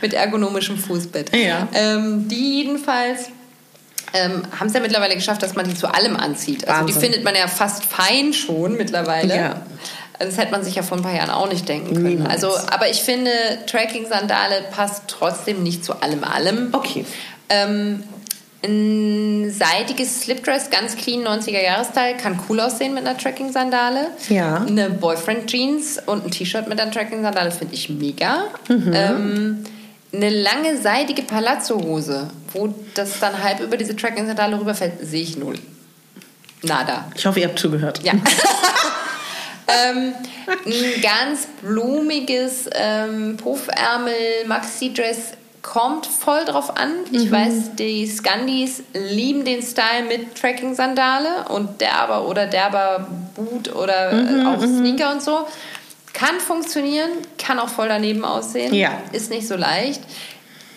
Mit ergonomischem Fußbett.
Ja.
Ähm, die jedenfalls ähm, haben es ja mittlerweile geschafft, dass man die zu allem anzieht. Also die
Wahnsinn.
findet man ja fast fein schon mittlerweile.
Ja.
Das hätte man sich ja vor ein paar Jahren auch nicht denken können.
Niemals.
Also, aber ich finde, Tracking-Sandale passt trotzdem nicht zu allem allem.
Okay.
Ähm, ein seidiges Slipdress, ganz clean 90er-Jahres-Style, kann cool aussehen mit einer Tracking-Sandale.
Ja.
Eine Boyfriend-Jeans und ein T-Shirt mit einer Tracking-Sandale finde ich mega.
Mhm.
Ähm, Eine lange seidige Palazzo-Hose, wo das dann halb über diese Tracking-Sandale rüberfällt, sehe ich null. Nada.
Ich hoffe, ihr habt zugehört.
Ja. (laughs) (laughs) ähm, ein ganz blumiges ähm, Puffärmel Maxi-Dress kommt voll drauf an. Ich
Mhm.
weiß, die Scandis lieben den Style mit Tracking-Sandale und derber oder derber Boot oder
Mhm,
auch Sneaker und so. Kann funktionieren, kann auch voll daneben aussehen.
Ja.
Ist nicht so leicht.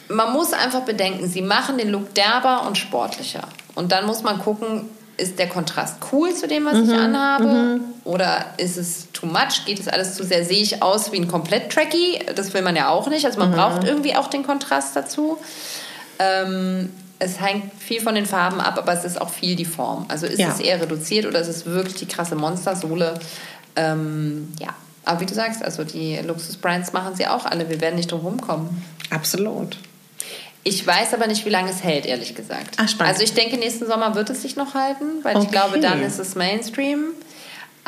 Man muss einfach bedenken, sie machen den Look derber und sportlicher. Und dann muss man gucken, ist der Kontrast cool zu dem, was
Mhm,
ich anhabe? Oder ist es too much? Geht es alles zu sehr? Sehe ich aus wie ein komplett Tracky? Das will man ja auch nicht. Also man
Mhm.
braucht irgendwie auch den Kontrast dazu. Ähm, es hängt viel von den Farben ab, aber es ist auch viel die Form. Also ist
Ja.
es eher reduziert oder ist es wirklich die krasse Monstersohle? Ähm, ja. Aber wie du sagst, also die Luxusbrands machen sie auch alle. Wir werden nicht drum rumkommen.
Absolut.
Ich weiß aber nicht, wie lange es hält, ehrlich gesagt.
Ah, spannend.
Also ich denke, nächsten Sommer wird es sich noch halten, weil ich
Okay.
glaube, dann ist es Mainstream.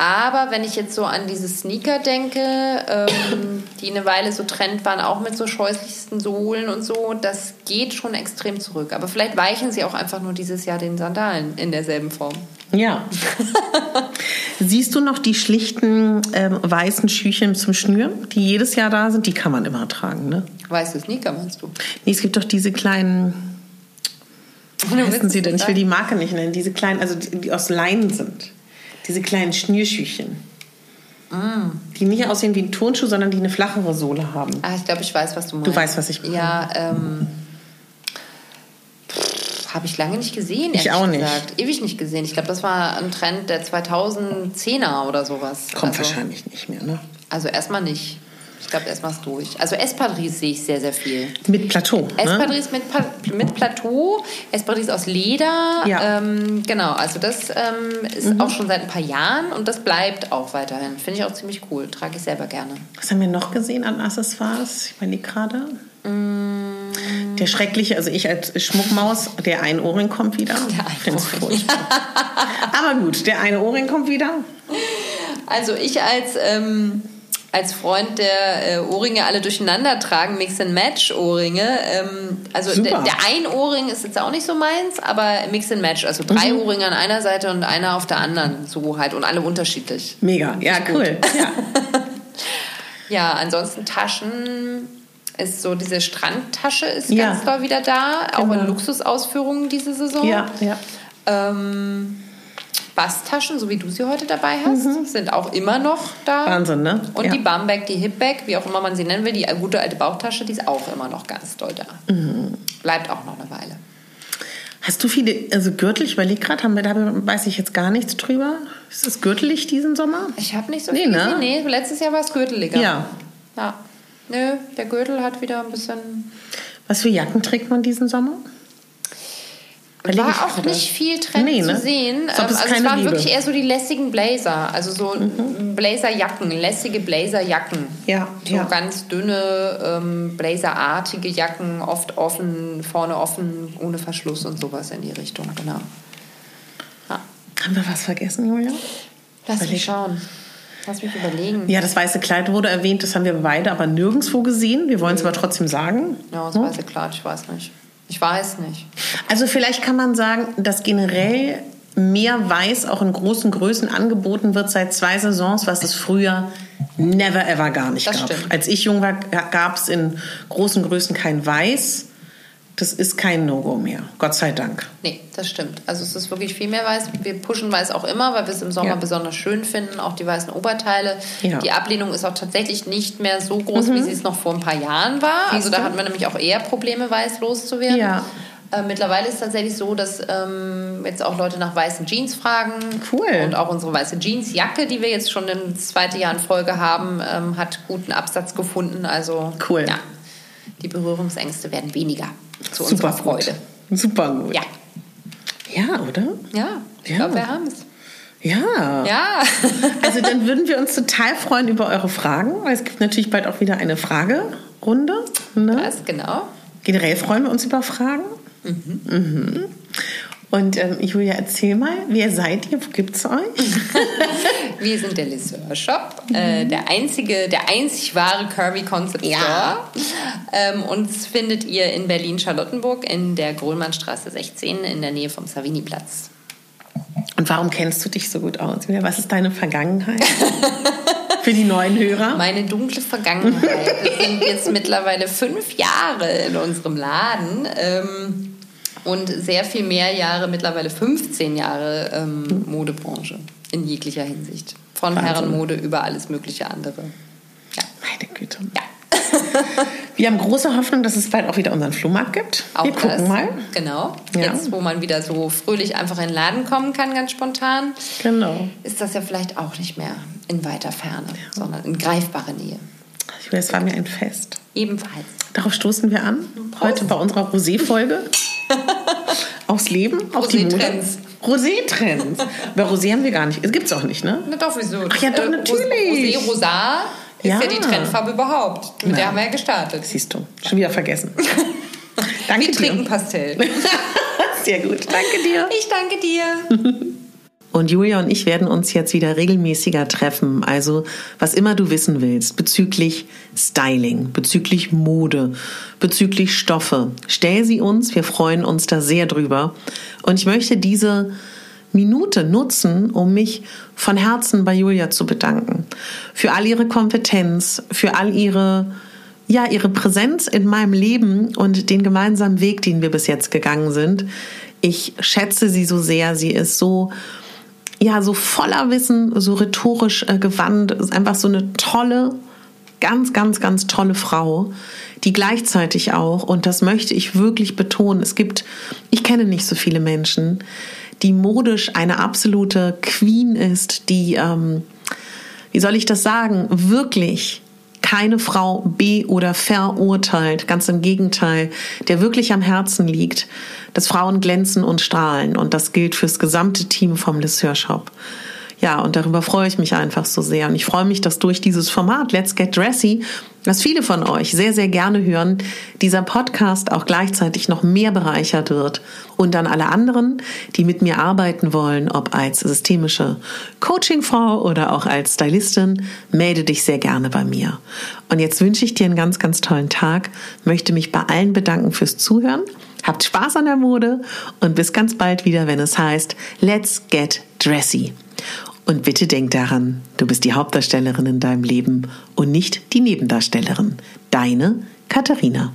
Aber wenn ich jetzt so an diese Sneaker denke, ähm, die eine Weile so Trend waren, auch mit so scheußlichsten Sohlen und so, das geht schon extrem zurück. Aber vielleicht weichen sie auch einfach nur dieses Jahr den Sandalen in derselben Form.
Ja. (laughs) Siehst du noch die schlichten ähm, weißen Schüchen zum Schnüren, die jedes Jahr da sind? Die kann man immer tragen, ne?
Weiße Sneaker meinst du?
Nee, es gibt doch diese kleinen, wie heißen sie denn? Ich will die Marke nicht nennen. Diese kleinen, also die, die aus Leinen sind. Diese kleinen Schnürschüchen. Die nicht aussehen wie ein Turnschuh, sondern die eine flachere Sohle haben.
Ah, ich glaube, ich weiß, was du meinst.
Du weißt, was ich meine.
Ja, ähm. Habe ich lange nicht gesehen,
Ich auch nicht.
gesagt. Ewig nicht gesehen. Ich glaube, das war ein Trend der 2010er oder sowas.
Kommt
also,
wahrscheinlich nicht mehr, ne?
Also erstmal nicht. Ich glaube, erstmal ist durch. Also Espadrilles sehe ich sehr, sehr viel.
Mit Plateau. Ne?
Espadrilles mit, Pa- mit Plateau, Espadrilles aus Leder.
Ja.
Ähm, genau, also das ähm, ist auch schon seit ein paar Jahren und das bleibt auch weiterhin. Finde ich auch ziemlich cool. Trage ich selber gerne.
Was haben wir noch gesehen an Accessoires? Ich meine gerade. Der schreckliche, also ich als Schmuckmaus, der ein Ohrring kommt wieder.
Der Einohrring.
furchtbar. Aber gut, der eine Ohrring kommt wieder.
Also ich als, ähm, als Freund, der äh, Ohrringe alle durcheinander tragen, Mix-and-Match-Ohrringe, ähm, also der, der ein Ohrring ist jetzt auch nicht so meins, aber Mix-and-Match, also drei
Mhm.
Ohrringe an einer Seite und einer auf der anderen, so halt und alle unterschiedlich.
Mega, ja, cool. Ja. (laughs)
Ja, ansonsten Taschen ist so, diese Strandtasche ist
Ja.
ganz doll wieder da, auch
Genau.
in Luxusausführungen diese Saison.
ja, ja.
Ähm, Basstaschen, so wie du sie heute dabei hast, sind auch immer noch da.
Mhm. Wahnsinn, ne?
Und
Ja.
die Bumback, die Hipback, wie auch immer man sie nennen will, die gute alte Bauchtasche, die ist auch immer noch ganz doll da.
Mhm.
Bleibt auch noch eine Weile.
Hast du viele, also Gürtel, ich überlege gerade, haben wir da weiß ich jetzt gar nichts drüber. Ist es gürtelig diesen Sommer?
Ich habe nicht so
Nee,
viel
ne?
Nee, letztes Jahr war es gürteliger.
Ja.
Ja. Nö, der Gürtel hat wieder ein bisschen
Was für Jacken trägt man diesen Sommer? Überlege ich
war auch
gerade.
nicht viel Trend
Nee, ne?
zu sehen.
Ob
Ähm,
es
also es waren
Liebe.
wirklich eher so die lässigen Blazer, also so
Mhm.
Blazerjacken, lässige Blazerjacken.
Ja,
So
ja.
ganz dünne ähm, Blazerartige Jacken, oft offen, vorne offen, ohne Verschluss und sowas in die Richtung, genau. Ja.
Haben wir was vergessen, Julia?
Lass
Überleg.
mich schauen. Lass mich überlegen.
Ja, das weiße Kleid wurde erwähnt, das haben wir beide aber nirgendwo gesehen. Wir wollen es aber trotzdem sagen.
Ja, das weiße Kleid, ich weiß nicht. Ich weiß nicht.
Also vielleicht kann man sagen, dass generell mehr Weiß auch in großen Größen angeboten wird seit zwei Saisons, was es früher never ever gar nicht
Das
gab.
stimmt.
Als ich jung war, gab es in großen Größen kein Weiß. Das ist kein No-Go mehr. Gott sei Dank.
Nee, das stimmt. Also es ist wirklich viel mehr weiß. Wir pushen weiß auch immer, weil wir es im Sommer
Ja.
besonders schön finden, auch die weißen Oberteile.
Ja. Mhm.
Die Ablehnung ist auch tatsächlich nicht mehr so groß, wie sie es noch vor ein paar Jahren war. Also da hatten wir nämlich auch eher Probleme, weiß loszuwerden.
Ja.
Äh, mittlerweile ist es tatsächlich so, dass ähm, jetzt auch Leute nach weißen Jeans fragen.
Cool.
Und auch unsere weiße Jeansjacke, die wir jetzt schon im zweiten Jahr in Folge haben, ähm, hat guten Absatz gefunden. Also
Cool.
ja, die Berührungsängste werden weniger zu
Super
unserer Freude.
Gut. Super gut.
Ja,
Ja, oder?
ja, ich
Ja.
glaube, wir haben es.
Ja.
Ja. (laughs)
Also dann würden wir uns total freuen über eure Fragen, weil es gibt natürlich bald auch wieder eine Fragerunde. Ne?
Das, genau.
Generell freuen wir uns über Fragen. Mhm. Und ähm, Julia, erzähl mal, wer seid ihr? Wo gibt's euch? (laughs)
Wir sind der Lisseur Shop, äh, der einzige, der einzig wahre Curvy Concept
Ja.
Store. Ähm, uns findet ihr in Berlin-Charlottenburg in der Grohlmannstraße 16 in der Nähe vom Savini-Platz.
Und warum kennst du dich so gut aus? Was ist deine Vergangenheit? (laughs) Für die neuen Hörer?
Meine dunkle Vergangenheit. Das sind jetzt mittlerweile fünf Jahre in unserem Laden. Ähm, und sehr viel mehr Jahre, mittlerweile 15 Jahre ähm, Modebranche in jeglicher Hinsicht. Von Wahnsinn. Herrenmode über alles mögliche andere.
Ja. Meine Güte. Ja. (laughs) Wir haben große Hoffnung, dass es bald auch wieder unseren Flohmarkt gibt. Auch Wir gucken das. mal.
Genau. Ja. Jetzt, wo man wieder so fröhlich einfach in den Laden kommen kann, ganz spontan.
Genau.
Ist das ja vielleicht auch nicht mehr in weiter Ferne, ja. sondern in greifbarer Nähe.
Weiß, es war mir ein Fest.
Ebenfalls.
Darauf stoßen wir an. Prost. Heute bei unserer Rosé-Folge. (laughs) Aufs Leben, auf die Mode. Rosé-Trends. Bei Rosé haben wir gar nicht. Es gibt es auch nicht, ne?
Na doch, wieso?
Ach ja, doch, äh, natürlich.
Rosé, Rosa ist ja, ja die Trendfarbe überhaupt. Mit Na. der haben wir ja gestartet.
Siehst du, schon wieder vergessen. (laughs)
danke wir dir. trinken Pastell. (laughs)
Sehr gut, danke dir.
Ich danke dir.
Und Julia und ich werden uns jetzt wieder regelmäßiger treffen. Also, was immer du wissen willst bezüglich Styling, bezüglich Mode, bezüglich Stoffe, stell sie uns. Wir freuen uns da sehr drüber. Und ich möchte diese Minute nutzen, um mich von Herzen bei Julia zu bedanken. Für all ihre Kompetenz, für all ihre ja, ihre Präsenz in meinem Leben und den gemeinsamen Weg, den wir bis jetzt gegangen sind. Ich schätze sie so sehr. Sie ist so ja, so voller Wissen, so rhetorisch äh, gewandt, ist einfach so eine tolle, ganz, ganz, ganz tolle Frau, die gleichzeitig auch, und das möchte ich wirklich betonen, es gibt, ich kenne nicht so viele Menschen, die modisch eine absolute Queen ist, die, ähm, wie soll ich das sagen, wirklich keine Frau be- oder verurteilt, ganz im Gegenteil, der wirklich am Herzen liegt, dass Frauen glänzen und strahlen. Und das gilt fürs gesamte Team vom Lisseur Shop. Ja, und darüber freue ich mich einfach so sehr. Und ich freue mich, dass durch dieses Format Let's Get Dressy, was viele von euch sehr, sehr gerne hören, dieser Podcast auch gleichzeitig noch mehr bereichert wird. Und an alle anderen, die mit mir arbeiten wollen, ob als systemische Coachingfrau oder auch als Stylistin, melde dich sehr gerne bei mir. Und jetzt wünsche ich dir einen ganz, ganz tollen Tag, möchte mich bei allen bedanken fürs Zuhören. Habt Spaß an der Mode und bis ganz bald wieder, wenn es heißt Let's Get Dressy. Und bitte denk daran, du bist die Hauptdarstellerin in deinem Leben und nicht die Nebendarstellerin. Deine Katharina.